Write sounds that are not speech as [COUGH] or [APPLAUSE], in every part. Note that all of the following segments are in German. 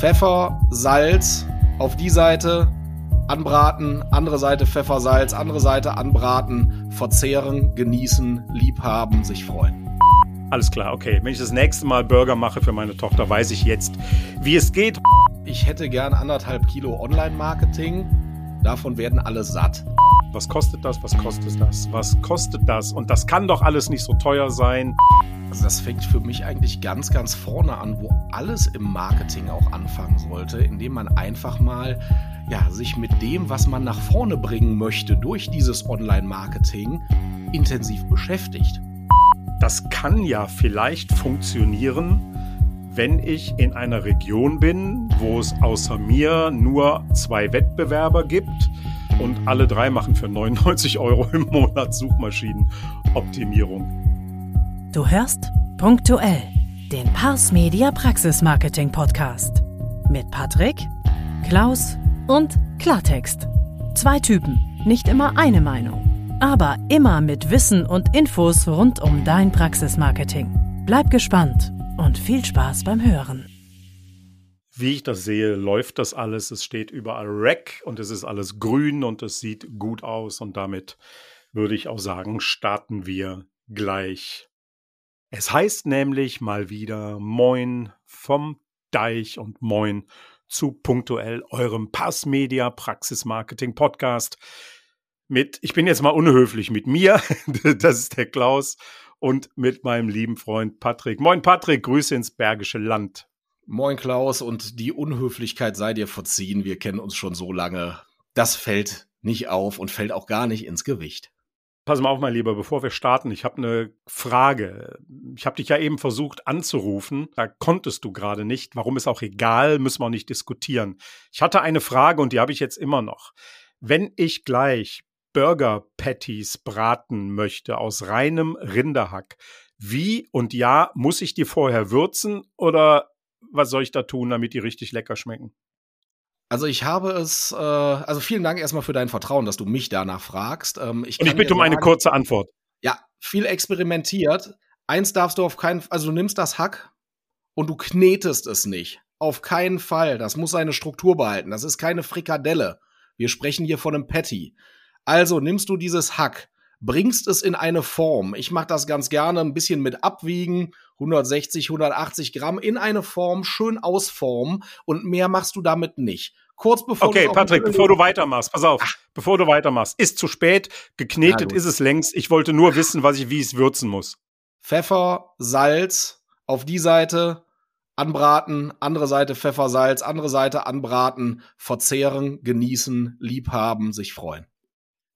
Pfeffer, Salz auf die Seite, anbraten, andere Seite Pfeffer, Salz, andere Seite anbraten, verzehren, genießen, liebhaben, sich freuen. Alles klar, okay. Wenn ich das nächste Mal Burger mache für meine Tochter, weiß ich jetzt, wie es geht. Ich hätte gern anderthalb Kilo Online-Marketing. Davon werden alle satt. Was kostet das? Was kostet das? Was kostet das? Und das kann doch alles nicht so teuer sein. Also das fängt für mich eigentlich ganz, ganz vorne an, wo alles im Marketing auch anfangen sollte, indem man einfach mal ja, sich mit dem, was man nach vorne bringen möchte durch dieses Online-Marketing, intensiv beschäftigt. Das kann ja vielleicht funktionieren, wenn ich in einer Region bin, wo es außer mir nur zwei Wettbewerber gibt und alle drei machen für 99 Euro im Monat Suchmaschinenoptimierung. Du hörst punktuell den Pars Media Praxis Marketing Podcast mit Patrick, Klaus und Klartext. Zwei Typen, nicht immer eine Meinung, aber immer mit Wissen und Infos rund um dein Praxismarketing. Bleib gespannt und viel Spaß beim Hören. Wie ich das sehe, läuft das alles. Es steht überall Rack und es ist alles grün und es sieht gut aus. Und damit würde ich auch sagen, starten wir gleich es heißt nämlich mal wieder Moin vom Deich und Moin zu punktuell eurem Passmedia Praxis Marketing Podcast mit, ich bin jetzt mal unhöflich mit mir, [LAUGHS] das ist der Klaus und mit meinem lieben Freund Patrick. Moin Patrick, Grüße ins Bergische Land. Moin Klaus und die Unhöflichkeit sei dir verziehen, wir kennen uns schon so lange. Das fällt nicht auf und fällt auch gar nicht ins Gewicht. Pass mal auf, mein Lieber, bevor wir starten, ich habe eine Frage. Ich habe dich ja eben versucht anzurufen, da konntest du gerade nicht. Warum ist auch egal, müssen wir auch nicht diskutieren. Ich hatte eine Frage und die habe ich jetzt immer noch. Wenn ich gleich Burger Patties braten möchte aus reinem Rinderhack, wie und ja, muss ich die vorher würzen oder was soll ich da tun, damit die richtig lecker schmecken? Also ich habe es, äh, also vielen Dank erstmal für dein Vertrauen, dass du mich danach fragst. Ähm, ich Und ich bitte um eine kurze Antwort. Ja, viel experimentiert. Eins darfst du auf keinen, also du nimmst das Hack und du knetest es nicht. Auf keinen Fall. Das muss seine Struktur behalten. Das ist keine Frikadelle. Wir sprechen hier von einem Patty. Also nimmst du dieses Hack, bringst es in eine Form. Ich mache das ganz gerne ein bisschen mit Abwiegen, 160, 180 Gramm in eine Form, schön ausformen und mehr machst du damit nicht. Kurz bevor Okay, Patrick, bevor du weitermachst, pass auf, Ach. bevor du weitermachst, ist zu spät, geknetet ist es längst. Ich wollte nur wissen, was ich, wie ich es würzen muss. Pfeffer, Salz auf die Seite, anbraten, andere Seite Pfeffer, Salz, andere Seite anbraten, verzehren, genießen, liebhaben, sich freuen.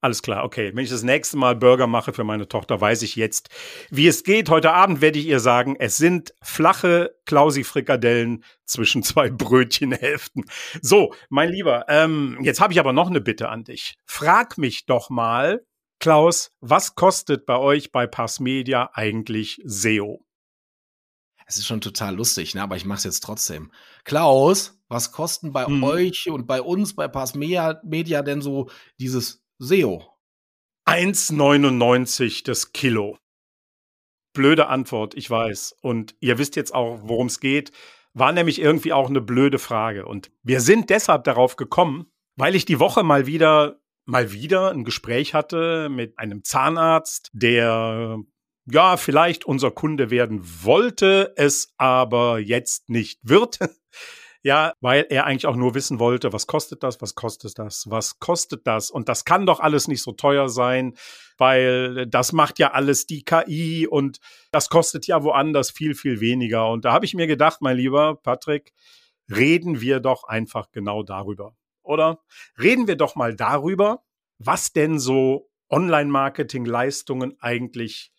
Alles klar, okay. Wenn ich das nächste Mal Burger mache für meine Tochter, weiß ich jetzt, wie es geht. Heute Abend werde ich ihr sagen, es sind flache Klausi-Frikadellen zwischen zwei Brötchenhälften. So, mein Lieber, ähm, jetzt habe ich aber noch eine Bitte an dich. Frag mich doch mal, Klaus, was kostet bei euch bei Pass Media eigentlich SEO? Es ist schon total lustig, ne? aber ich mache es jetzt trotzdem. Klaus, was kosten bei hm. euch und bei uns bei Pass Media denn so dieses SEO. 1,99 das Kilo. Blöde Antwort, ich weiß. Und ihr wisst jetzt auch, worum es geht. War nämlich irgendwie auch eine blöde Frage. Und wir sind deshalb darauf gekommen, weil ich die Woche mal wieder, mal wieder ein Gespräch hatte mit einem Zahnarzt, der ja, vielleicht unser Kunde werden wollte, es aber jetzt nicht wird. [LAUGHS] Ja, weil er eigentlich auch nur wissen wollte, was kostet das, was kostet das, was kostet das? Und das kann doch alles nicht so teuer sein, weil das macht ja alles die KI und das kostet ja woanders viel, viel weniger. Und da habe ich mir gedacht, mein lieber Patrick, reden wir doch einfach genau darüber. Oder reden wir doch mal darüber, was denn so Online-Marketing-Leistungen eigentlich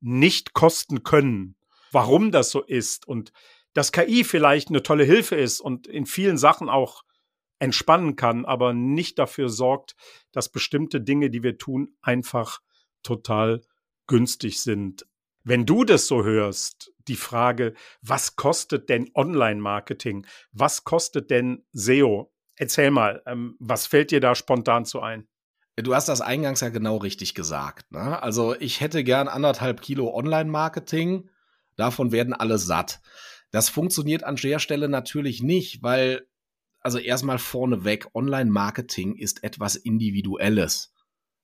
nicht kosten können, warum das so ist und dass KI vielleicht eine tolle Hilfe ist und in vielen Sachen auch entspannen kann, aber nicht dafür sorgt, dass bestimmte Dinge, die wir tun, einfach total günstig sind. Wenn du das so hörst, die Frage, was kostet denn Online-Marketing? Was kostet denn SEO? Erzähl mal, ähm, was fällt dir da spontan zu ein? Du hast das eingangs ja genau richtig gesagt. Ne? Also ich hätte gern anderthalb Kilo Online-Marketing, davon werden alle satt. Das funktioniert an der Stelle natürlich nicht, weil, also erstmal vorneweg, Online-Marketing ist etwas Individuelles.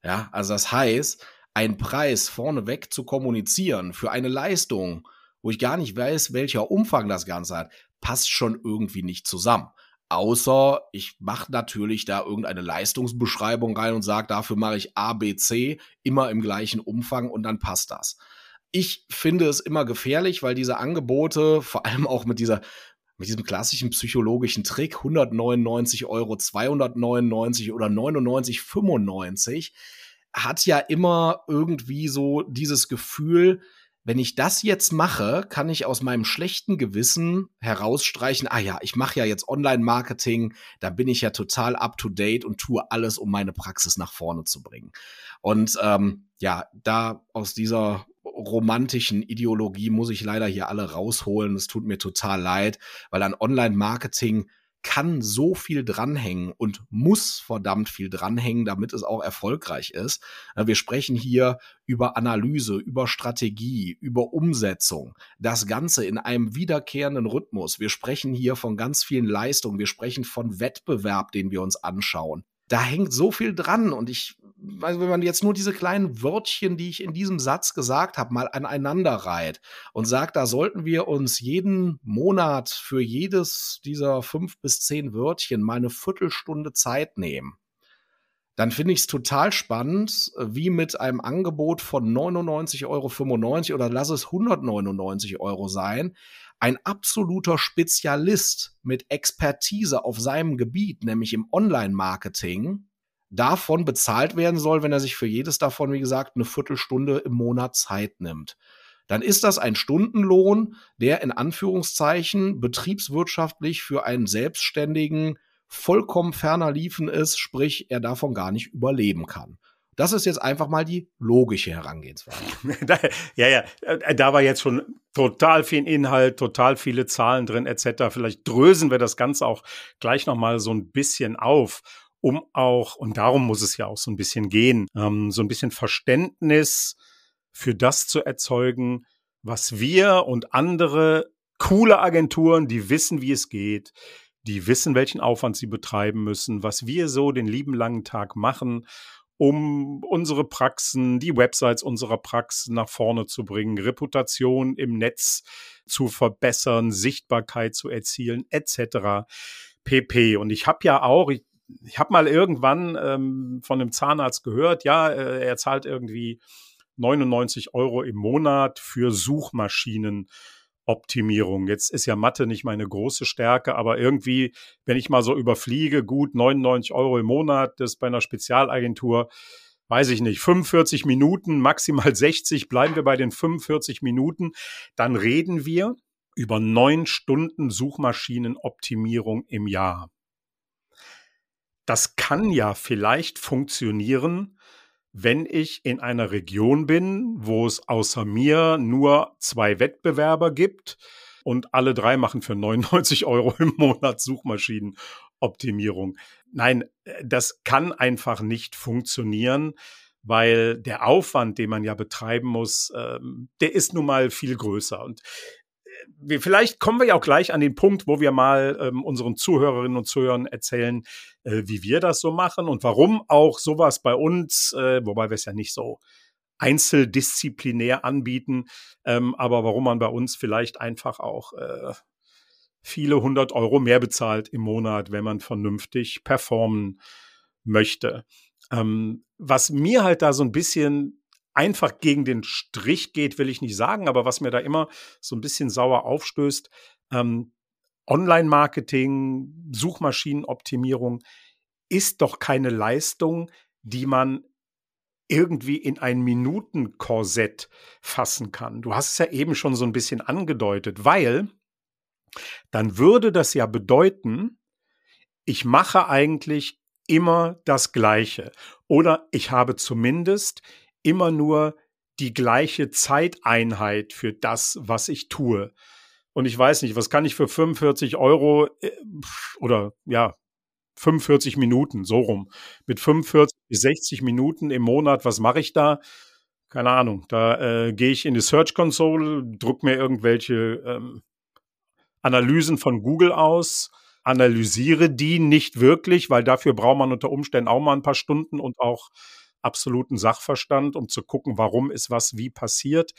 Ja, also das heißt, ein Preis vorneweg zu kommunizieren für eine Leistung, wo ich gar nicht weiß, welcher Umfang das Ganze hat, passt schon irgendwie nicht zusammen. Außer ich mache natürlich da irgendeine Leistungsbeschreibung rein und sage, dafür mache ich A, B, C immer im gleichen Umfang und dann passt das. Ich finde es immer gefährlich, weil diese Angebote, vor allem auch mit dieser mit diesem klassischen psychologischen Trick 199 Euro, 299 oder 99,95 hat ja immer irgendwie so dieses Gefühl, wenn ich das jetzt mache, kann ich aus meinem schlechten Gewissen herausstreichen, ah ja, ich mache ja jetzt Online-Marketing, da bin ich ja total up-to-date und tue alles, um meine Praxis nach vorne zu bringen. Und ähm, ja, da aus dieser romantischen Ideologie muss ich leider hier alle rausholen. Es tut mir total leid, weil an Online-Marketing kann so viel dranhängen und muss verdammt viel dranhängen, damit es auch erfolgreich ist. Wir sprechen hier über Analyse, über Strategie, über Umsetzung. Das Ganze in einem wiederkehrenden Rhythmus. Wir sprechen hier von ganz vielen Leistungen. Wir sprechen von Wettbewerb, den wir uns anschauen da hängt so viel dran. Und ich, also wenn man jetzt nur diese kleinen Wörtchen, die ich in diesem Satz gesagt habe, mal aneinander reiht und sagt, da sollten wir uns jeden Monat für jedes dieser fünf bis zehn Wörtchen mal eine Viertelstunde Zeit nehmen, dann finde ich es total spannend, wie mit einem Angebot von 99,95 Euro oder lass es 199 Euro sein, ein absoluter Spezialist mit Expertise auf seinem Gebiet, nämlich im Online-Marketing, davon bezahlt werden soll, wenn er sich für jedes davon, wie gesagt, eine Viertelstunde im Monat Zeit nimmt. Dann ist das ein Stundenlohn, der in Anführungszeichen betriebswirtschaftlich für einen Selbstständigen vollkommen ferner liefen ist, sprich er davon gar nicht überleben kann. Das ist jetzt einfach mal die logische Herangehensweise. [LAUGHS] ja, ja, äh, da war jetzt schon total viel Inhalt, total viele Zahlen drin etc. Vielleicht drösen wir das Ganze auch gleich noch mal so ein bisschen auf, um auch und darum muss es ja auch so ein bisschen gehen, ähm, so ein bisschen Verständnis für das zu erzeugen, was wir und andere coole Agenturen, die wissen, wie es geht, die wissen, welchen Aufwand sie betreiben müssen, was wir so den lieben langen Tag machen um unsere Praxen, die Websites unserer Praxen nach vorne zu bringen, Reputation im Netz zu verbessern, Sichtbarkeit zu erzielen, etc. pp. Und ich habe ja auch, ich, ich habe mal irgendwann ähm, von einem Zahnarzt gehört, ja, äh, er zahlt irgendwie 99 Euro im Monat für Suchmaschinen Optimierung. Jetzt ist ja Mathe nicht meine große Stärke, aber irgendwie, wenn ich mal so überfliege, gut 99 Euro im Monat, das bei einer Spezialagentur, weiß ich nicht, 45 Minuten, maximal 60, bleiben wir bei den 45 Minuten, dann reden wir über neun Stunden Suchmaschinenoptimierung im Jahr. Das kann ja vielleicht funktionieren, wenn ich in einer Region bin, wo es außer mir nur zwei Wettbewerber gibt und alle drei machen für [LAUGHS] 99 Euro im Monat Suchmaschinenoptimierung. Nein, das kann einfach nicht funktionieren, weil der Aufwand, den man ja betreiben muss, ähm, der ist nun mal viel größer. Und wir, vielleicht kommen wir ja auch gleich an den Punkt, wo wir mal ähm, unseren Zuhörerinnen und Zuhörern erzählen, äh, wie wir das so machen und warum auch sowas bei uns, äh, wobei wir es ja nicht so einzeldisziplinär anbieten, ähm, aber warum man bei uns vielleicht einfach auch äh, viele hundert Euro mehr bezahlt im Monat, wenn man vernünftig performen möchte. Ähm, was mir halt da so ein bisschen einfach gegen den Strich geht, will ich nicht sagen, aber was mir da immer so ein bisschen sauer aufstößt, ähm, Online-Marketing, Suchmaschinenoptimierung ist doch keine Leistung, die man irgendwie in ein Minutenkorsett fassen kann. Du hast es ja eben schon so ein bisschen angedeutet, weil dann würde das ja bedeuten, ich mache eigentlich immer das Gleiche oder ich habe zumindest immer nur die gleiche Zeiteinheit für das, was ich tue. Und ich weiß nicht, was kann ich für 45 Euro äh, oder ja, 45 Minuten, so rum. Mit 45 bis 60 Minuten im Monat, was mache ich da? Keine Ahnung. Da äh, gehe ich in die Search Console, drücke mir irgendwelche ähm, Analysen von Google aus, analysiere die nicht wirklich, weil dafür braucht man unter Umständen auch mal ein paar Stunden und auch absoluten Sachverstand, um zu gucken, warum ist was wie passiert.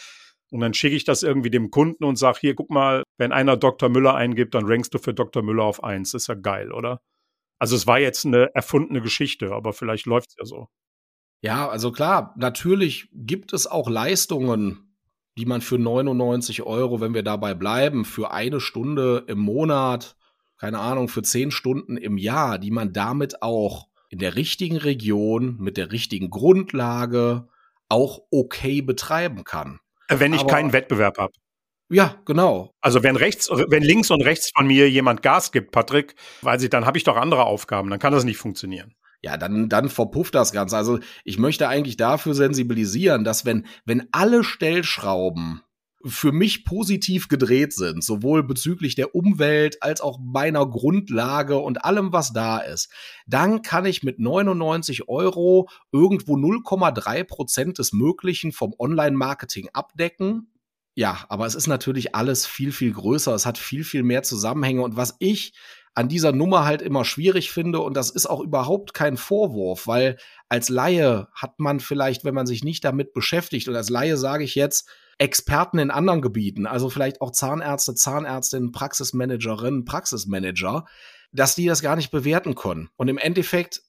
Und dann schicke ich das irgendwie dem Kunden und sage, hier, guck mal, wenn einer Dr. Müller eingibt, dann rankst du für Dr. Müller auf eins. Ist ja geil, oder? Also es war jetzt eine erfundene Geschichte, aber vielleicht läuft es ja so. Ja, also klar, natürlich gibt es auch Leistungen, die man für 99 Euro, wenn wir dabei bleiben, für eine Stunde im Monat, keine Ahnung, für zehn Stunden im Jahr, die man damit auch in der richtigen Region, mit der richtigen Grundlage auch okay betreiben kann. Wenn ich Aber, keinen Wettbewerb habe. Ja, genau. Also wenn rechts, wenn links und rechts von mir jemand Gas gibt, Patrick, weiß ich, dann habe ich doch andere Aufgaben, dann kann das nicht funktionieren. Ja, dann, dann verpufft das Ganze. Also ich möchte eigentlich dafür sensibilisieren, dass wenn, wenn alle Stellschrauben für mich positiv gedreht sind, sowohl bezüglich der Umwelt als auch meiner Grundlage und allem, was da ist, dann kann ich mit 99 Euro irgendwo 0,3 Prozent des Möglichen vom Online-Marketing abdecken. Ja, aber es ist natürlich alles viel, viel größer. Es hat viel, viel mehr Zusammenhänge. Und was ich an dieser Nummer halt immer schwierig finde. Und das ist auch überhaupt kein Vorwurf, weil als Laie hat man vielleicht, wenn man sich nicht damit beschäftigt, und als Laie sage ich jetzt, Experten in anderen Gebieten, also vielleicht auch Zahnärzte, Zahnärztinnen, Praxismanagerinnen, Praxismanager, dass die das gar nicht bewerten können. Und im Endeffekt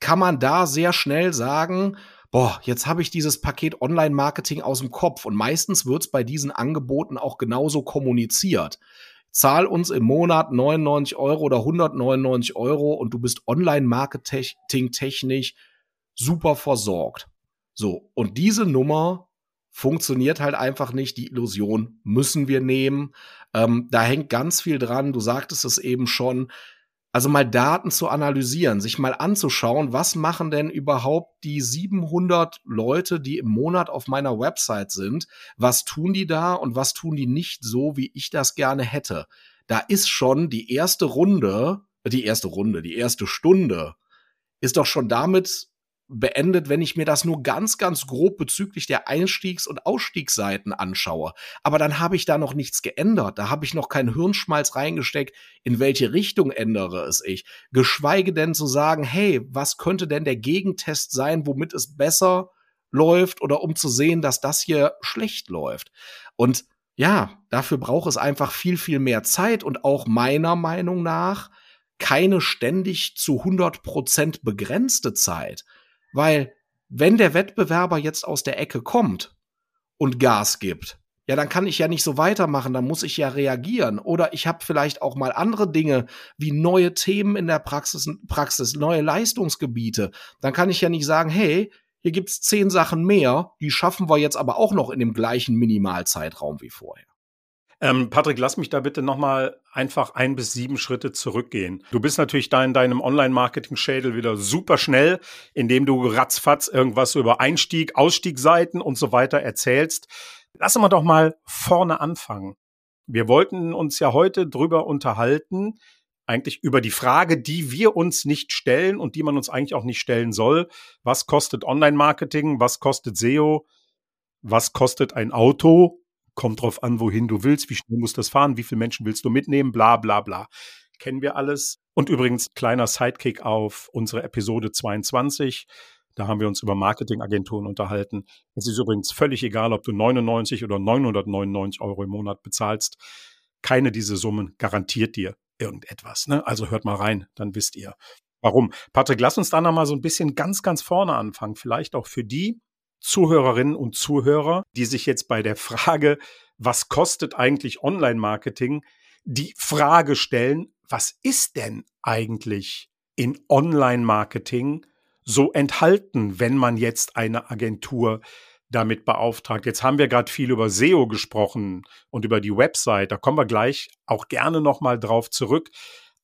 kann man da sehr schnell sagen, boah, jetzt habe ich dieses Paket Online-Marketing aus dem Kopf. Und meistens wird es bei diesen Angeboten auch genauso kommuniziert. Zahl uns im Monat 99 Euro oder 199 Euro und du bist Online-Marketing technisch super versorgt. So, und diese Nummer funktioniert halt einfach nicht. Die Illusion müssen wir nehmen. Ähm, da hängt ganz viel dran. Du sagtest es eben schon. Also mal Daten zu analysieren, sich mal anzuschauen, was machen denn überhaupt die 700 Leute, die im Monat auf meiner Website sind? Was tun die da und was tun die nicht so, wie ich das gerne hätte? Da ist schon die erste Runde, die erste Runde, die erste Stunde ist doch schon damit beendet, wenn ich mir das nur ganz, ganz grob bezüglich der Einstiegs- und Ausstiegsseiten anschaue. Aber dann habe ich da noch nichts geändert. Da habe ich noch keinen Hirnschmalz reingesteckt, in welche Richtung ändere es ich. Geschweige denn zu sagen, hey, was könnte denn der Gegentest sein, womit es besser läuft oder um zu sehen, dass das hier schlecht läuft. Und ja, dafür braucht es einfach viel, viel mehr Zeit und auch meiner Meinung nach keine ständig zu 100 Prozent begrenzte Zeit. Weil wenn der Wettbewerber jetzt aus der Ecke kommt und Gas gibt, ja, dann kann ich ja nicht so weitermachen, dann muss ich ja reagieren. Oder ich habe vielleicht auch mal andere Dinge wie neue Themen in der Praxis, Praxis, neue Leistungsgebiete. Dann kann ich ja nicht sagen, hey, hier gibt's zehn Sachen mehr, die schaffen wir jetzt aber auch noch in dem gleichen Minimalzeitraum wie vorher. Ähm, Patrick, lass mich da bitte nochmal einfach ein bis sieben Schritte zurückgehen. Du bist natürlich da in deinem Online-Marketing-Schädel wieder super schnell, indem du ratzfatz irgendwas über Einstieg, Ausstiegsseiten und so weiter erzählst. Lass uns doch mal vorne anfangen. Wir wollten uns ja heute drüber unterhalten, eigentlich über die Frage, die wir uns nicht stellen und die man uns eigentlich auch nicht stellen soll. Was kostet Online-Marketing? Was kostet SEO? Was kostet ein Auto? Kommt drauf an, wohin du willst, wie schnell musst du das fahren, wie viele Menschen willst du mitnehmen, bla bla bla. Kennen wir alles. Und übrigens, kleiner Sidekick auf unsere Episode 22. Da haben wir uns über Marketingagenturen unterhalten. Es ist übrigens völlig egal, ob du 99 oder 999 Euro im Monat bezahlst. Keine dieser Summen garantiert dir irgendetwas. Ne? Also hört mal rein, dann wisst ihr. Warum? Patrick, lass uns da noch mal so ein bisschen ganz, ganz vorne anfangen. Vielleicht auch für die, Zuhörerinnen und Zuhörer, die sich jetzt bei der Frage, was kostet eigentlich Online-Marketing, die Frage stellen, was ist denn eigentlich in Online-Marketing so enthalten, wenn man jetzt eine Agentur damit beauftragt. Jetzt haben wir gerade viel über SEO gesprochen und über die Website. Da kommen wir gleich auch gerne nochmal drauf zurück.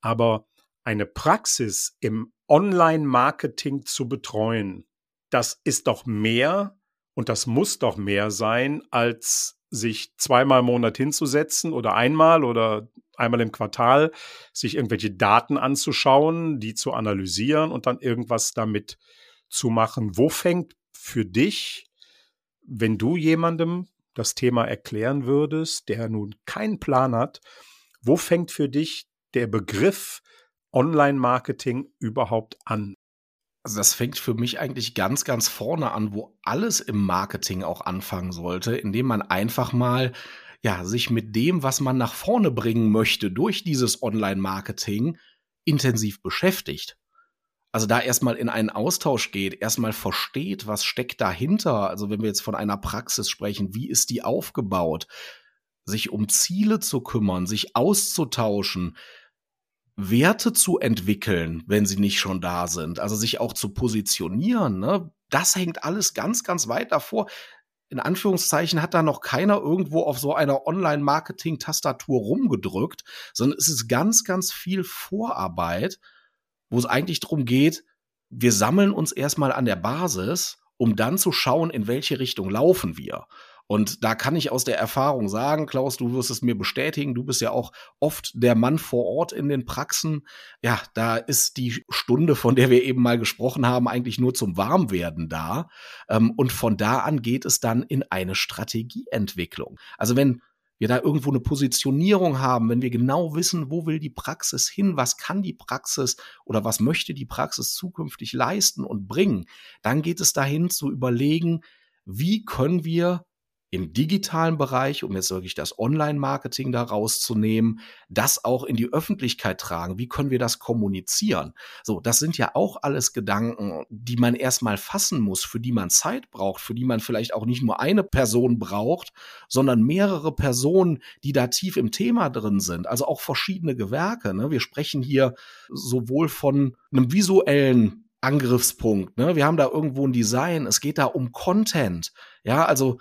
Aber eine Praxis im Online-Marketing zu betreuen, das ist doch mehr und das muss doch mehr sein, als sich zweimal im Monat hinzusetzen oder einmal oder einmal im Quartal sich irgendwelche Daten anzuschauen, die zu analysieren und dann irgendwas damit zu machen. Wo fängt für dich, wenn du jemandem das Thema erklären würdest, der nun keinen Plan hat, Wo fängt für dich der Begriff Online-Marketing überhaupt an? Also das fängt für mich eigentlich ganz, ganz vorne an, wo alles im Marketing auch anfangen sollte, indem man einfach mal ja, sich mit dem, was man nach vorne bringen möchte, durch dieses Online-Marketing intensiv beschäftigt. Also da erstmal in einen Austausch geht, erstmal versteht, was steckt dahinter. Also wenn wir jetzt von einer Praxis sprechen, wie ist die aufgebaut? Sich um Ziele zu kümmern, sich auszutauschen, Werte zu entwickeln, wenn sie nicht schon da sind, also sich auch zu positionieren, ne? das hängt alles ganz, ganz weit davor. In Anführungszeichen hat da noch keiner irgendwo auf so einer Online-Marketing-Tastatur rumgedrückt, sondern es ist ganz, ganz viel Vorarbeit, wo es eigentlich darum geht, wir sammeln uns erstmal an der Basis, um dann zu schauen, in welche Richtung laufen wir. Und da kann ich aus der Erfahrung sagen, Klaus, du wirst es mir bestätigen, du bist ja auch oft der Mann vor Ort in den Praxen. Ja, da ist die Stunde, von der wir eben mal gesprochen haben, eigentlich nur zum Warmwerden da. Ähm, und von da an geht es dann in eine Strategieentwicklung. Also wenn wir da irgendwo eine Positionierung haben, wenn wir genau wissen, wo will die Praxis hin, was kann die Praxis oder was möchte die Praxis zukünftig leisten und bringen, dann geht es dahin zu überlegen, wie können wir im digitalen Bereich, um jetzt wirklich das Online-Marketing da rauszunehmen, das auch in die Öffentlichkeit tragen? Wie können wir das kommunizieren? So, das sind ja auch alles Gedanken, die man erstmal fassen muss, für die man Zeit braucht, für die man vielleicht auch nicht nur eine Person braucht, sondern mehrere Personen, die da tief im Thema drin sind. Also auch verschiedene Gewerke. Ne? Wir sprechen hier sowohl von einem visuellen Angriffspunkt. Ne? Wir haben da irgendwo ein Design. Es geht da um Content. Ja, also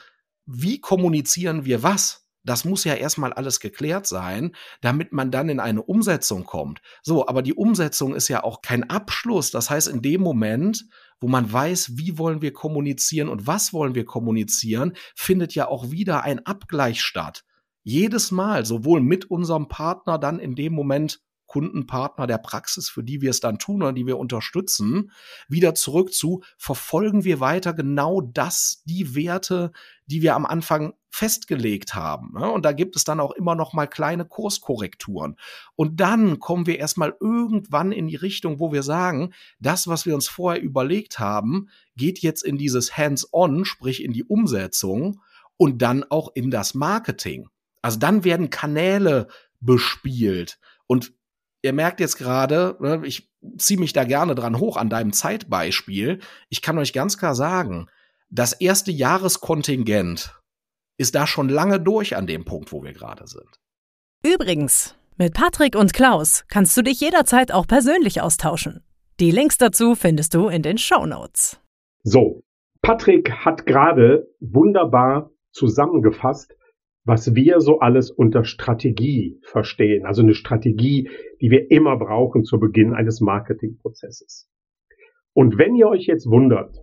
wie kommunizieren wir was? Das muss ja erstmal alles geklärt sein, damit man dann in eine Umsetzung kommt. So, aber die Umsetzung ist ja auch kein Abschluss. Das heißt, in dem Moment, wo man weiß, wie wollen wir kommunizieren und was wollen wir kommunizieren, findet ja auch wieder ein Abgleich statt. Jedes Mal, sowohl mit unserem Partner dann in dem Moment Kundenpartner der Praxis, für die wir es dann tun oder die wir unterstützen, wieder zurück zu, verfolgen wir weiter genau das, die Werte, die wir am Anfang festgelegt haben. Ne? Und da gibt es dann auch immer noch mal kleine Kurskorrekturen. Und dann kommen wir erstmal irgendwann in die Richtung, wo wir sagen, das, was wir uns vorher überlegt haben, geht jetzt in dieses Hands-on, sprich in die Umsetzung und dann auch in das Marketing. Also dann werden Kanäle bespielt. Und ihr merkt jetzt gerade, ne, ich ziehe mich da gerne dran hoch an deinem Zeitbeispiel. Ich kann euch ganz klar sagen, das erste Jahreskontingent ist da schon lange durch an dem Punkt, wo wir gerade sind. Übrigens, mit Patrick und Klaus kannst du dich jederzeit auch persönlich austauschen. Die Links dazu findest du in den Show Notes. So, Patrick hat gerade wunderbar zusammengefasst, was wir so alles unter Strategie verstehen. Also eine Strategie, die wir immer brauchen zu Beginn eines Marketingprozesses. Und wenn ihr euch jetzt wundert,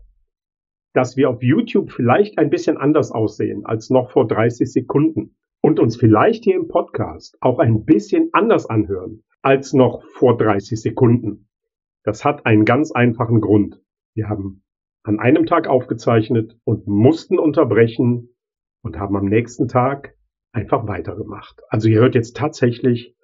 dass wir auf YouTube vielleicht ein bisschen anders aussehen als noch vor 30 Sekunden und uns vielleicht hier im Podcast auch ein bisschen anders anhören als noch vor 30 Sekunden, das hat einen ganz einfachen Grund. Wir haben an einem Tag aufgezeichnet und mussten unterbrechen, und haben am nächsten Tag einfach weitergemacht. Also ihr hört jetzt tatsächlich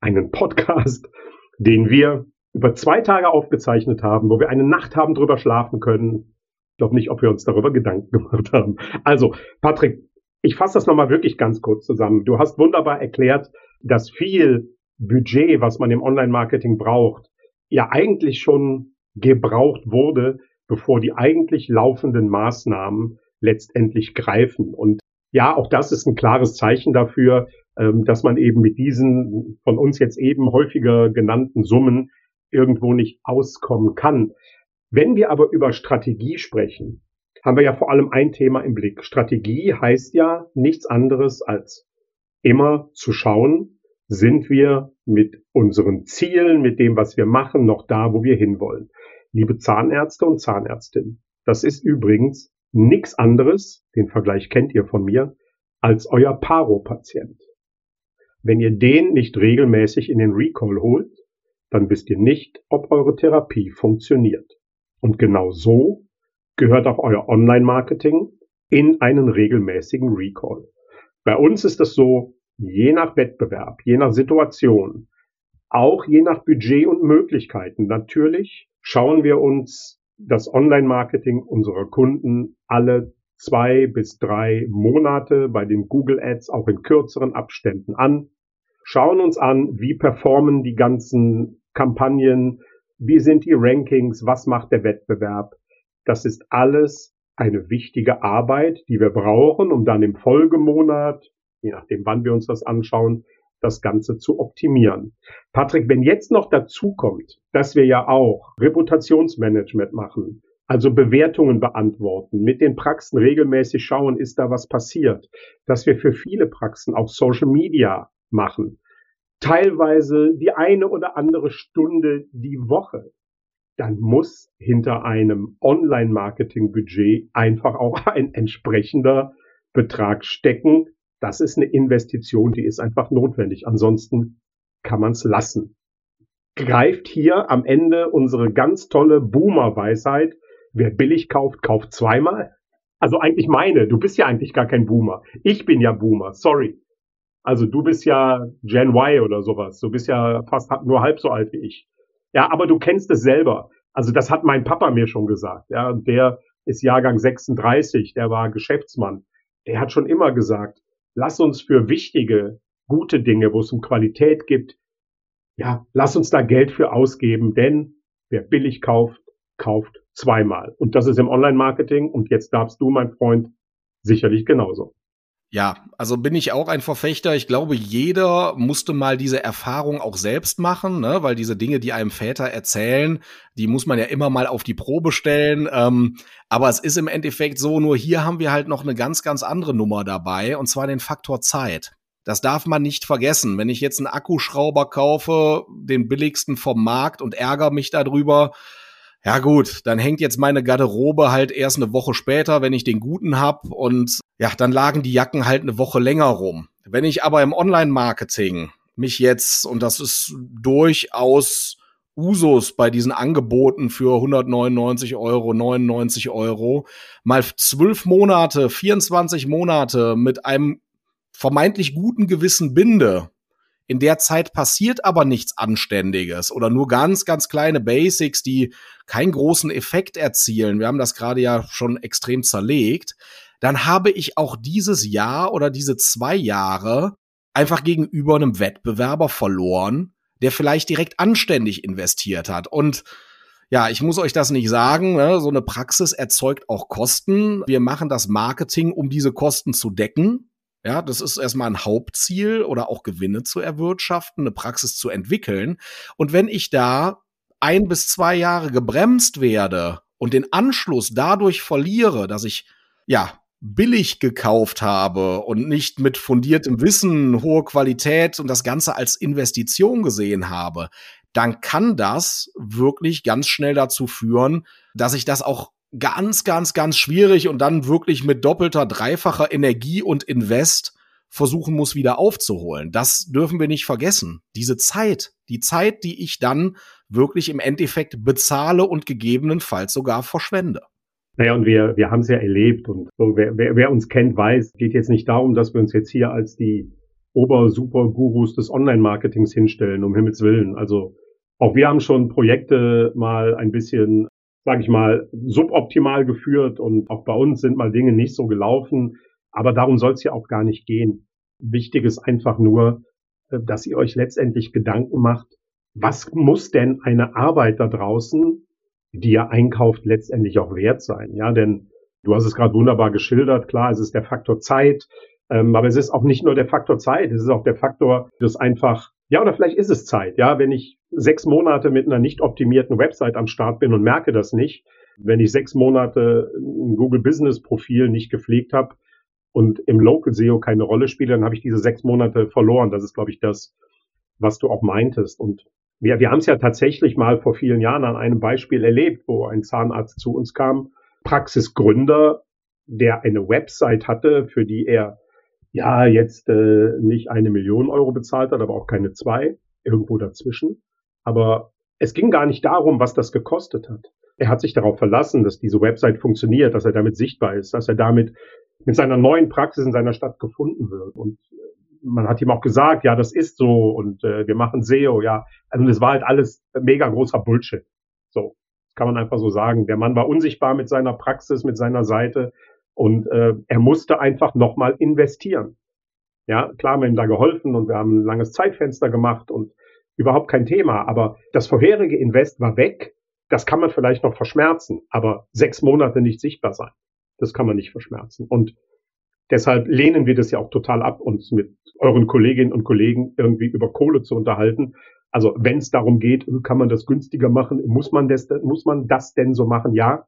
einen Podcast, [LAUGHS] den wir über zwei Tage aufgezeichnet haben, wo wir eine Nacht haben drüber schlafen können. Ich glaube nicht, ob wir uns darüber Gedanken [LAUGHS] gemacht haben. Also, Patrick, ich fasse das nochmal wirklich ganz kurz zusammen. Du hast wunderbar erklärt, dass viel Budget, was man im Online-Marketing braucht, ja eigentlich schon gebraucht wurde, bevor die eigentlich laufenden Maßnahmen letztendlich greifen. Und ja, auch das ist ein klares Zeichen dafür, ähm, dass man eben mit diesen von uns jetzt eben häufiger genannten Summen irgendwo nicht auskommen kann. Wenn wir aber über Strategie sprechen, haben wir ja vor allem ein Thema im Blick. Strategie heißt ja nichts anderes als immer zu schauen, sind wir mit unseren Zielen, mit dem, was wir machen, noch da, wo wir hinwollen. Liebe Zahnärzte und Zahnärztinnen, das ist übrigens nix anderes, den Vergleich kennt ihr von mir, als euer Paro-Patient. Wenn ihr den nicht regelmäßig in den Recall holt, dann wisst ihr nicht, ob eure Therapie funktioniert. Und genau so gehört auch euer Online-Marketing in einen regelmäßigen Recall. Bei uns ist es so, je nach Wettbewerb, je nach Situation, auch je nach Budget und Möglichkeiten. Natürlich schauen wir uns das Online-Marketing unserer Kunden alle zwei bis drei Monate bei den Google Ads auch in kürzeren Abständen an, schauen uns an, wie performen die ganzen Kampagnen, wie sind die Rankings, was macht der Wettbewerb. Das ist alles eine wichtige Arbeit, die wir brauchen, um dann im Folgemonat, je nachdem wann wir uns das anschauen, das Ganze zu optimieren. Patrick, wenn jetzt noch dazu kommt, dass wir ja auch Reputationsmanagement machen, also Bewertungen beantworten, mit den Praxen regelmäßig schauen, ist da was passiert, dass wir für viele Praxen auch Social Media machen, teilweise die eine oder andere Stunde die Woche, dann muss hinter einem Online-Marketing-Budget einfach auch ein entsprechender Betrag stecken. Das ist eine Investition, die ist einfach notwendig. Ansonsten kann man es lassen. Greift hier am Ende unsere ganz tolle Boomer-Weisheit, Wer billig kauft, kauft zweimal. Also eigentlich meine, du bist ja eigentlich gar kein Boomer. Ich bin ja Boomer, sorry. Also du bist ja Gen Y oder sowas. Du bist ja fast nur halb so alt wie ich. Ja, aber du kennst es selber. Also das hat mein Papa mir schon gesagt. Ja, der ist Jahrgang 36, der war Geschäftsmann. Der hat schon immer gesagt, lass uns für wichtige, gute Dinge, wo es um Qualität gibt, ja, lass uns da Geld für ausgeben, denn wer billig kauft, kauft zweimal. Und das ist im Online-Marketing. Und jetzt darfst du, mein Freund, sicherlich genauso. Ja, also bin ich auch ein Verfechter. Ich glaube, jeder musste mal diese Erfahrung auch selbst machen, ne? weil diese Dinge, die einem Väter erzählen, die muss man ja immer mal auf die Probe stellen. Ähm, aber es ist im Endeffekt so, nur hier haben wir halt noch eine ganz, ganz andere Nummer dabei, und zwar den Faktor Zeit. Das darf man nicht vergessen. Wenn ich jetzt einen Akkuschrauber kaufe, den billigsten vom Markt und ärgere mich darüber, ja gut, dann hängt jetzt meine Garderobe halt erst eine Woche später, wenn ich den guten hab und ja, dann lagen die Jacken halt eine Woche länger rum. Wenn ich aber im Online-Marketing mich jetzt, und das ist durchaus Usus bei diesen Angeboten für 199 Euro, 99 Euro, mal zwölf Monate, 24 Monate mit einem vermeintlich guten Gewissen binde, in der Zeit passiert aber nichts Anständiges oder nur ganz, ganz kleine Basics, die keinen großen Effekt erzielen. Wir haben das gerade ja schon extrem zerlegt. Dann habe ich auch dieses Jahr oder diese zwei Jahre einfach gegenüber einem Wettbewerber verloren, der vielleicht direkt anständig investiert hat. Und ja, ich muss euch das nicht sagen. Ne? So eine Praxis erzeugt auch Kosten. Wir machen das Marketing, um diese Kosten zu decken. Ja, das ist erstmal ein Hauptziel oder auch Gewinne zu erwirtschaften, eine Praxis zu entwickeln. Und wenn ich da ein bis zwei Jahre gebremst werde und den Anschluss dadurch verliere, dass ich ja billig gekauft habe und nicht mit fundiertem Wissen, hohe Qualität und das Ganze als Investition gesehen habe, dann kann das wirklich ganz schnell dazu führen, dass ich das auch ganz, ganz, ganz schwierig und dann wirklich mit doppelter, dreifacher Energie und Invest versuchen muss, wieder aufzuholen. Das dürfen wir nicht vergessen. Diese Zeit, die Zeit, die ich dann wirklich im Endeffekt bezahle und gegebenenfalls sogar verschwende. Naja, und wir, wir haben es ja erlebt und so, wer, wer, wer uns kennt, weiß, geht jetzt nicht darum, dass wir uns jetzt hier als die Ober-Super-Gurus des Online-Marketings hinstellen, um Himmels Willen. Also auch wir haben schon Projekte mal ein bisschen sage ich mal, suboptimal geführt und auch bei uns sind mal Dinge nicht so gelaufen. Aber darum soll es ja auch gar nicht gehen. Wichtig ist einfach nur, äh, dass ihr euch letztendlich Gedanken macht, was muss denn eine Arbeit da draußen, die ihr einkauft, letztendlich auch wert sein? Ja, denn du hast es gerade wunderbar geschildert. Klar, es ist der Faktor Zeit, ähm, aber es ist auch nicht nur der Faktor Zeit, es ist auch der Faktor, das einfach ja, oder vielleicht ist es Zeit, ja, wenn ich sechs Monate mit einer nicht optimierten Website am Start bin und merke das nicht, wenn ich sechs Monate ein Google Business Profil nicht gepflegt habe und im Local SEO keine Rolle spiele, dann habe ich diese sechs Monate verloren. Das ist, glaube ich, das, was du auch meintest. Und wir, wir haben es ja tatsächlich mal vor vielen Jahren an einem Beispiel erlebt, wo ein Zahnarzt zu uns kam, Praxisgründer, der eine Website hatte, für die er ja jetzt äh, nicht eine Million Euro bezahlt hat, aber auch keine zwei, irgendwo dazwischen. Aber es ging gar nicht darum, was das gekostet hat. Er hat sich darauf verlassen, dass diese Website funktioniert, dass er damit sichtbar ist, dass er damit mit seiner neuen Praxis in seiner Stadt gefunden wird. Und man hat ihm auch gesagt, ja, das ist so und äh, wir machen SEO, ja. Also das war halt alles mega großer Bullshit. So, kann man einfach so sagen. Der Mann war unsichtbar mit seiner Praxis, mit seiner Seite und äh, er musste einfach nochmal investieren. Ja, klar haben wir ihm da geholfen und wir haben ein langes Zeitfenster gemacht und überhaupt kein Thema. Aber das vorherige Invest war weg. Das kann man vielleicht noch verschmerzen, aber sechs Monate nicht sichtbar sein, das kann man nicht verschmerzen. Und deshalb lehnen wir das ja auch total ab, uns mit euren Kolleginnen und Kollegen irgendwie über Kohle zu unterhalten. Also wenn es darum geht, kann man das günstiger machen, muss man das, muss man das denn so machen? Ja,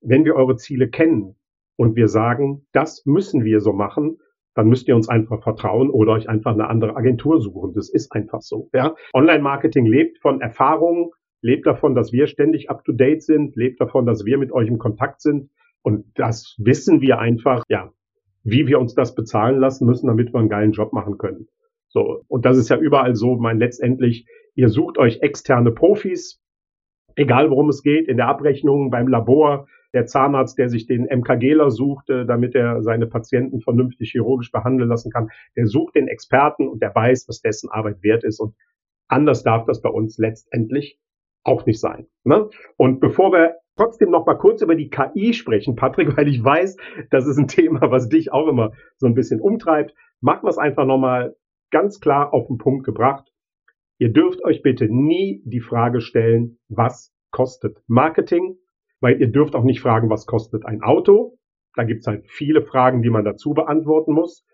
wenn wir eure Ziele kennen und wir sagen, das müssen wir so machen, dann müsst ihr uns einfach vertrauen oder euch einfach eine andere Agentur suchen. Das ist einfach so. Ja? Online-Marketing lebt von Erfahrung, lebt davon, dass wir ständig up-to-date sind, lebt davon, dass wir mit euch im Kontakt sind. Und das wissen wir einfach, ja, wie wir uns das bezahlen lassen müssen, damit wir einen geilen Job machen können. So. Und das ist ja überall so, mein letztendlich, ihr sucht euch externe Profis, egal worum es geht, in der Abrechnung, beim Labor, der Zahnarzt, der sich den MKGler sucht, äh, damit er seine Patienten vernünftig chirurgisch behandeln lassen kann, der sucht den Experten und der weiß, was dessen Arbeit wert ist. Und anders darf das bei uns letztendlich auch nicht sein. Ne? Und bevor wir trotzdem noch mal kurz über die KI sprechen, Patrick, [LAUGHS] weil ich weiß, das ist ein Thema, was dich auch immer so ein bisschen umtreibt, machen wir es einfach noch mal ganz klar auf den Punkt gebracht. Ihr dürft euch bitte nie die Frage stellen, was kostet Marketing weil ihr dürft auch nicht fragen, was kostet ein Auto. Da gibt's halt viele Fragen, die man dazu beantworten muss.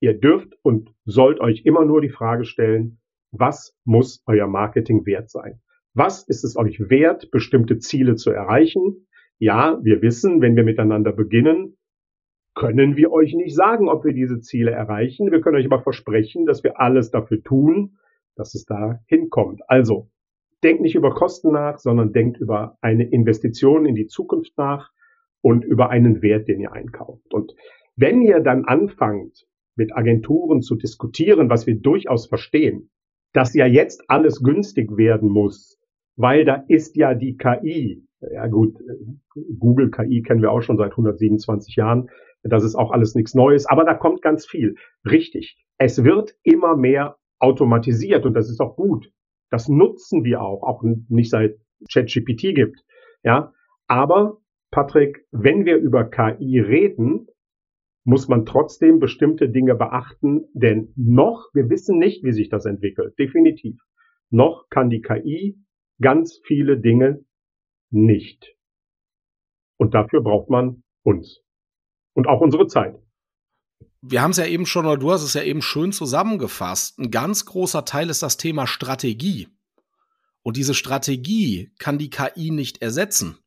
Ihr dürft und sollt euch immer nur die Frage stellen, was muss euer Marketing wert sein? Was ist es euch wert, bestimmte Ziele zu erreichen? Ja, wir wissen, wenn wir miteinander beginnen, können wir euch nicht sagen, ob wir diese Ziele erreichen. Wir können euch aber versprechen, dass wir alles dafür tun, dass es da hinkommt. Also, denkt nicht über Kosten nach, sondern denkt über eine Investition in die Zukunft nach und über einen Wert, den ihr einkauft. Und wenn ihr dann anfangt, mit Agenturen zu diskutieren, was wir durchaus verstehen, dass ja jetzt alles günstig werden muss, weil da ist ja die KI. Ja gut, Google KI kennen wir auch schon seit 127 Jahren. Das ist auch alles nichts Neues, aber da kommt ganz viel. Richtig. Es wird immer mehr automatisiert und das ist auch gut. Das nutzen wir auch, auch nicht seit ChatGPT gibt. Ja, aber Patrick, wenn wir über KI reden, muss man trotzdem bestimmte Dinge beachten, denn noch, wir wissen nicht, wie sich das entwickelt, definitiv. Noch kann die KI ganz viele Dinge nicht. Und dafür braucht man uns. Und auch unsere Zeit wir haben es ja eben schon, oder du hast es ja eben schön zusammengefasst. Ein ganz großer Teil ist das Thema Strategie. Und diese Strategie kann die KI nicht ersetzen.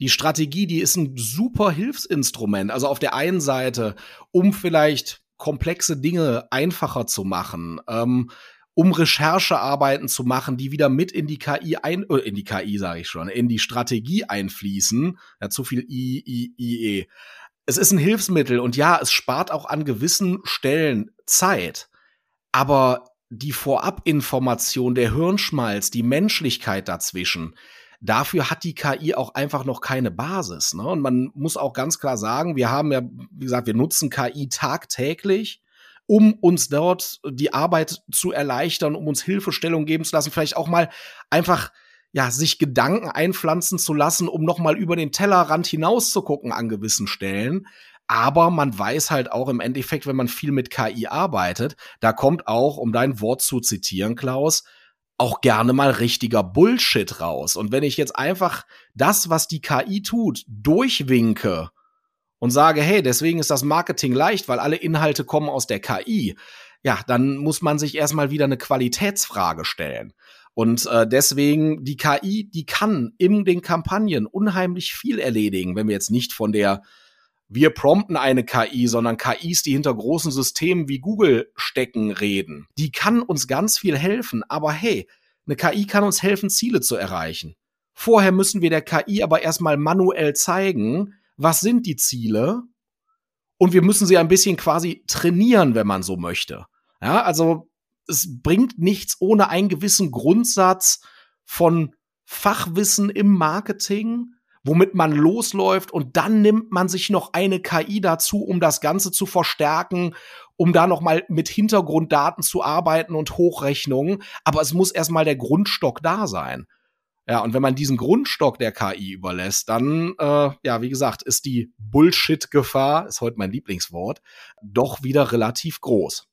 Die Strategie, die ist ein super Hilfsinstrument. Also auf der einen Seite, um vielleicht komplexe Dinge einfacher zu machen, ähm, um Recherchearbeiten zu machen, die wieder mit in die KI ein, äh, in die KI sage ich schon, in die Strategie einfließen. Ja, zu viel I, I, I, E es ist ein Hilfsmittel und ja, es spart auch an gewissen Stellen Zeit. Aber die Vorabinformation, der Hirnschmalz, die Menschlichkeit dazwischen, dafür hat die KI auch einfach noch keine Basis. Ne? Und man muss auch ganz klar sagen, wir haben ja, wie gesagt, wir nutzen KI tagtäglich, um uns dort die Arbeit zu erleichtern, um uns Hilfestellung geben zu lassen, vielleicht auch mal einfach ja, sich Gedanken einpflanzen zu lassen, um noch mal über den Tellerrand hinaus zu gucken an gewissen Stellen. Aber man weiß halt auch im Endeffekt, wenn man viel mit KI arbeitet, da kommt auch, um dein Wort zu zitieren, Klaus, auch gerne mal richtiger Bullshit raus. Und wenn ich jetzt einfach das, was die KI tut, durchwinke und sage, hey, deswegen ist das Marketing leicht, weil alle Inhalte kommen aus der KI, ja, dann muss man sich erstmal wieder eine Qualitätsfrage stellen. Und äh, deswegen, die KI, die kann in den Kampagnen unheimlich viel erledigen, wenn wir jetzt nicht von der wir prompten eine KI, sondern KIs, die hinter großen Systemen wie Google stecken, reden. Die kann uns ganz viel helfen, aber hey, eine KI kann uns helfen, Ziele zu erreichen. Vorher müssen wir der KI aber erstmal manuell zeigen, was sind die Ziele und wir müssen sie ein bisschen quasi trainieren, wenn man so möchte. Ja, also es bringt nichts ohne einen gewissen Grundsatz von Fachwissen im Marketing womit man losläuft und dann nimmt man sich noch eine KI dazu, um das Ganze zu verstärken, um da noch mal mit Hintergrunddaten zu arbeiten und Hochrechnungen, aber es muss erstmal der Grundstock da sein. Ja, und wenn man diesen Grundstock der KI überlässt, dann, äh, ja, wie gesagt, ist die Bullshit-Gefahr, ist heute mein Lieblingswort, doch wieder relativ groß.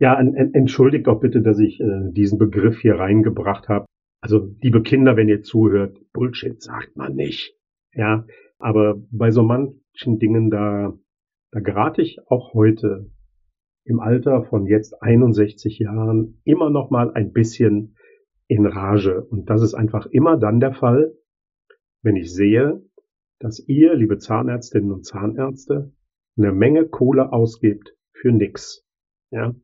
Ja, entschuldigt doch bitte, dass ich äh, diesen Begriff hier reingebracht habe. Also, liebe Kinder, wenn ihr zuhört, Bullshit sagt man nicht. Ja, aber bei so manchen Dingen, da, da gerate ich auch heute im Alter von jetzt 61 Jahren immer noch mal ein bisschen in Rage. Und das ist einfach immer dann der Fall, wenn ich sehe, dass ihr, liebe Zahnärztinnen und Zahnärzte, eine Menge Kohle ausgebt für nix. Ja?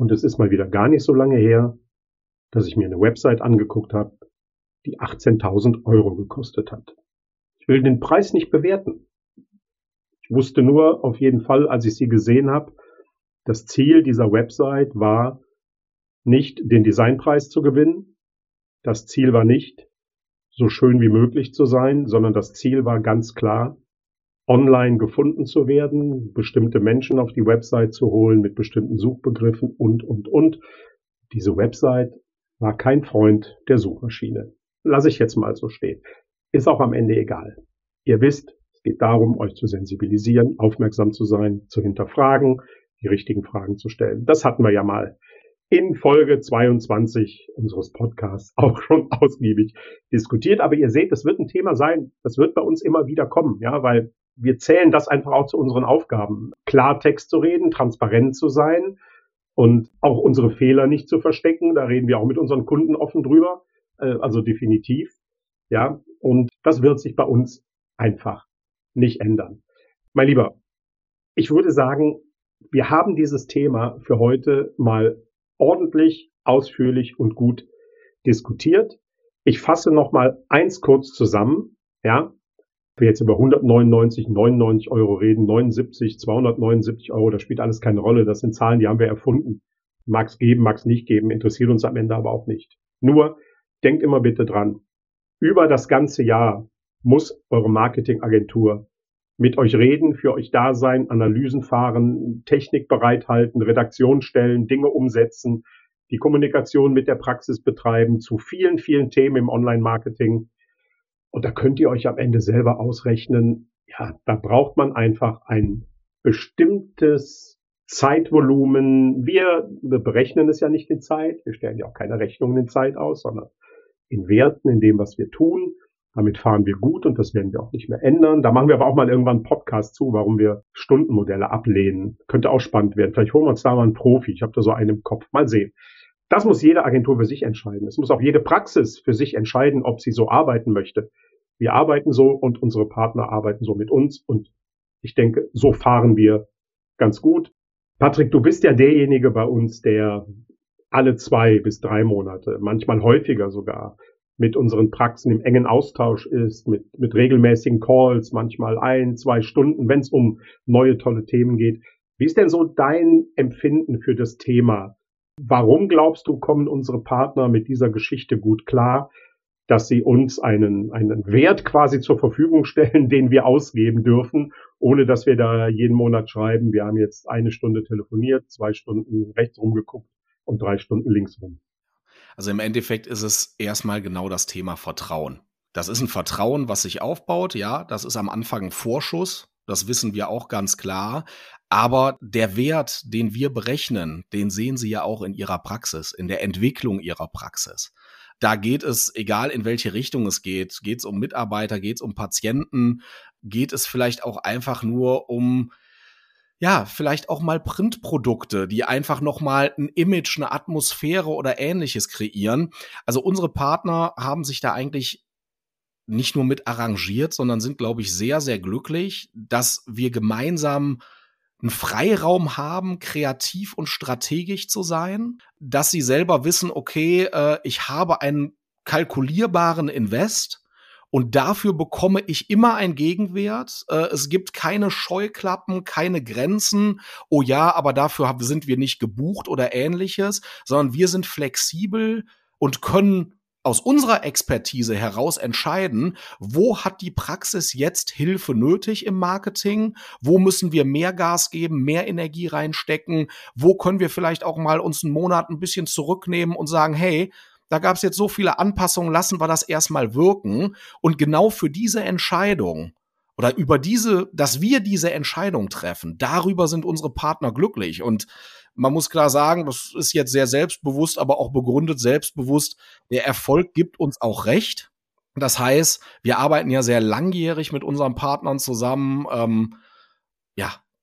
Und es ist mal wieder gar nicht so lange her, dass ich mir eine Website angeguckt habe, die 18.000 Euro gekostet hat. Ich will den Preis nicht bewerten. Ich wusste nur auf jeden Fall, als ich sie gesehen habe, das Ziel dieser Website war, nicht den Designpreis zu gewinnen, das Ziel war nicht, so schön wie möglich zu sein, sondern das Ziel war ganz klar, online gefunden zu werden, bestimmte Menschen auf die Website zu holen mit bestimmten Suchbegriffen und, und, und. Diese Website war kein Freund der Suchmaschine. Lass ich jetzt mal so stehen. Ist auch am Ende egal. Ihr wisst, es geht darum, euch zu sensibilisieren, aufmerksam zu sein, zu hinterfragen, die richtigen Fragen zu stellen. Das hatten wir ja mal in Folge 22 unseres Podcasts auch schon [LAUGHS] ausgiebig diskutiert. Aber ihr seht, es wird ein Thema sein, das wird bei uns immer wieder kommen, ja, weil wir zählen das einfach auch zu unseren Aufgaben. Klartext zu reden, transparent zu sein und auch unsere Fehler nicht zu verstecken. Da reden wir auch mit unseren Kunden offen drüber. Äh, also definitiv. Ja, und das wird sich bei uns einfach nicht ändern. Mein Lieber, ich würde sagen, wir haben dieses Thema für heute mal ordentlich, ausführlich und gut diskutiert. Ich fasse noch mal eins kurz zusammen. Ja, wir jetzt über 199, 99 Euro reden, 79, 279 Euro, das spielt alles keine Rolle. Das sind Zahlen, die haben wir erfunden. Mag's geben, mag's nicht geben, interessiert uns am Ende aber auch nicht. Nur denkt immer bitte dran. Über das ganze Jahr muss eure Marketingagentur mit euch reden, für euch da sein, Analysen fahren, Technik bereithalten, Redaktion stellen, Dinge umsetzen, die Kommunikation mit der Praxis betreiben zu vielen, vielen Themen im Online-Marketing. Und da könnt ihr euch am Ende selber ausrechnen, ja, da braucht man einfach ein bestimmtes Zeitvolumen. Wir, wir berechnen es ja nicht in Zeit, wir stellen ja auch keine Rechnungen in Zeit aus, sondern in Werten, in dem, was wir tun. Damit fahren wir gut und das werden wir auch nicht mehr ändern. Da machen wir aber auch mal irgendwann einen Podcast zu, warum wir Stundenmodelle ablehnen. Könnte auch spannend werden. Vielleicht holen wir uns da mal einen Profi. Ich habe da so einen im Kopf. Mal sehen. Das muss jede Agentur für sich entscheiden. Es muss auch jede Praxis für sich entscheiden, ob sie so arbeiten möchte. Wir arbeiten so und unsere Partner arbeiten so mit uns und ich denke, so fahren wir ganz gut. Patrick, du bist ja derjenige bei uns, der alle zwei bis drei Monate, manchmal häufiger sogar, mit unseren Praxen im engen Austausch ist, mit, mit regelmäßigen Calls, manchmal ein, zwei Stunden, wenn es um neue tolle Themen geht. Wie ist denn so dein Empfinden für das Thema? Warum glaubst du, kommen unsere Partner mit dieser Geschichte gut klar, dass sie uns einen, einen Wert quasi zur Verfügung stellen, [LAUGHS] den wir ausgeben dürfen, ohne dass wir da jeden Monat schreiben, wir haben jetzt eine Stunde telefoniert, zwei Stunden rechts rumgeguckt und drei Stunden links rum? Also im Endeffekt ist es erstmal genau das Thema Vertrauen. Das ist ein Vertrauen, was sich aufbaut, ja, das ist am Anfang ein Vorschuss, das wissen wir auch ganz klar. Aber der Wert, den wir berechnen, den sehen Sie ja auch in Ihrer Praxis, in der Entwicklung Ihrer Praxis. Da geht es, egal in welche Richtung es geht, geht es um Mitarbeiter, geht es um Patienten, geht es vielleicht auch einfach nur um ja, vielleicht auch mal Printprodukte, die einfach noch mal ein Image, eine Atmosphäre oder ähnliches kreieren. Also unsere Partner haben sich da eigentlich nicht nur mit arrangiert, sondern sind, glaube ich, sehr, sehr glücklich, dass wir gemeinsam einen Freiraum haben, kreativ und strategisch zu sein, dass sie selber wissen, okay, äh, ich habe einen kalkulierbaren Invest, und dafür bekomme ich immer einen Gegenwert. Äh, es gibt keine Scheuklappen, keine Grenzen. Oh ja, aber dafür sind wir nicht gebucht oder ähnliches, sondern wir sind flexibel und können aus unserer Expertise heraus entscheiden, wo hat die Praxis jetzt Hilfe nötig im Marketing, wo müssen wir mehr Gas geben, mehr Energie reinstecken, wo können wir vielleicht auch mal uns einen Monat ein bisschen zurücknehmen und sagen, hey, da gab es jetzt so viele Anpassungen, lassen wir das erstmal wirken. Und genau für diese Entscheidung oder über diese, dass wir diese Entscheidung treffen, darüber sind unsere Partner glücklich. Und man muss klar sagen, das ist jetzt sehr selbstbewusst, aber auch begründet selbstbewusst. Der Erfolg gibt uns auch recht. Das heißt, wir arbeiten ja sehr langjährig mit unseren Partnern zusammen. Ähm,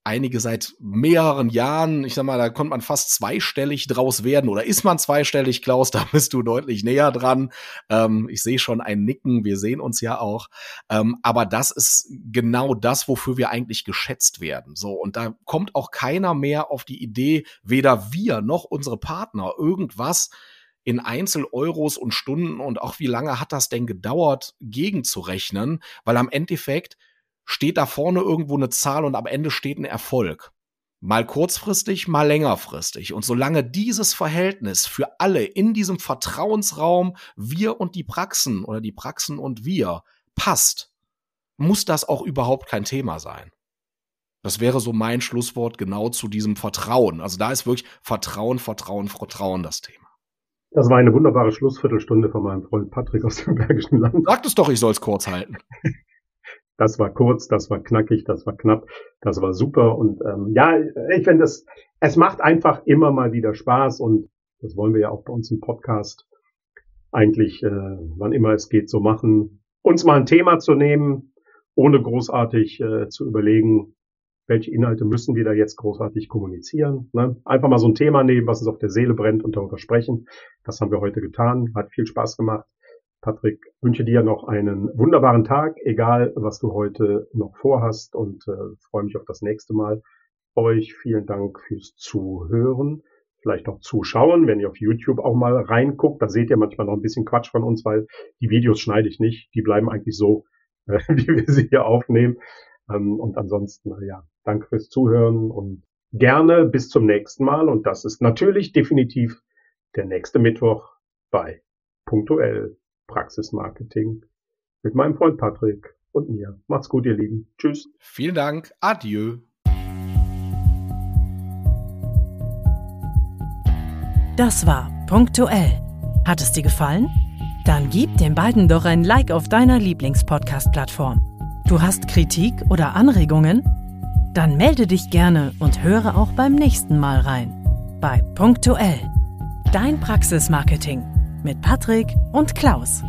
einige seit mehreren Jahren. Ich sag mal, da konnte man fast zweistellig draus werden. Oder ist man zweistellig, Klaus? [LAUGHS] Da bist du deutlich näher dran. Ähm, ich sehe schon ein Nicken. Wir sehen uns ja auch. Ähm, aber das ist genau das, wofür wir eigentlich geschätzt werden. So. Und da kommt auch keiner mehr auf die Idee, weder wir noch unsere Partner irgendwas in Einzel-Euros und Stunden und auch wie lange hat das denn gedauert, gegenzurechnen, weil am Endeffekt steht da vorne irgendwo eine Zahl und am Ende steht ein Erfolg. Mal kurzfristig, mal längerfristig. Und solange dieses Verhältnis für alle in diesem Vertrauensraum, wir und die Praxen oder die Praxen und wir, passt, muss das auch überhaupt kein Thema sein. Das wäre so mein Schlusswort genau zu diesem Vertrauen. Also da ist wirklich Vertrauen, Vertrauen, Vertrauen das Thema. Das war eine wunderbare Schlussviertelstunde von meinem Freund Patrick aus dem Bergischen Land. Sagt es doch, ich soll es kurz halten. [LAUGHS] Das war kurz, das war knackig, das war knapp, das war super. Und ähm, ja, ich finde das, es macht einfach immer mal wieder Spaß und das wollen wir ja auch bei uns im Podcast eigentlich, äh, wann immer es geht, so machen. Uns mal ein Thema zu nehmen, ohne großartig äh, zu überlegen, welche Inhalte müssen wir da jetzt großartig kommunizieren. Ne? Einfach mal so ein Thema nehmen, was uns auf der Seele brennt und darüber sprechen. Das haben wir heute getan. Hat viel Spaß gemacht. Patrick, wünsche dir noch einen wunderbaren Tag, egal was du heute noch vorhast und äh, freue mich auf das nächste Mal. Euch vielen Dank fürs Zuhören, vielleicht auch Zuschauen, wenn ihr auf YouTube auch mal reinguckt. Da seht ihr manchmal noch ein bisschen Quatsch von uns, weil die Videos schneide ich nicht. Die bleiben eigentlich so, äh, [LAUGHS] wie wir sie hier aufnehmen. Ähm, und ansonsten, ja, danke fürs Zuhören und gerne bis zum nächsten Mal. Und das ist natürlich definitiv der nächste Mittwoch bei punktuell Praxismarketing mit meinem Freund Patrick und mir. Macht's gut, ihr Lieben. Tschüss. Vielen Dank. Adieu. Das war punktuell. Hat es dir gefallen? Dann gib den beiden doch ein Like auf deiner Lieblingspodcast-Plattform. Du hast Kritik oder Anregungen? Dann melde dich gerne und höre auch beim nächsten Mal rein. Bei punktuell. Dein Praxismarketing mit Patrick und Klaus.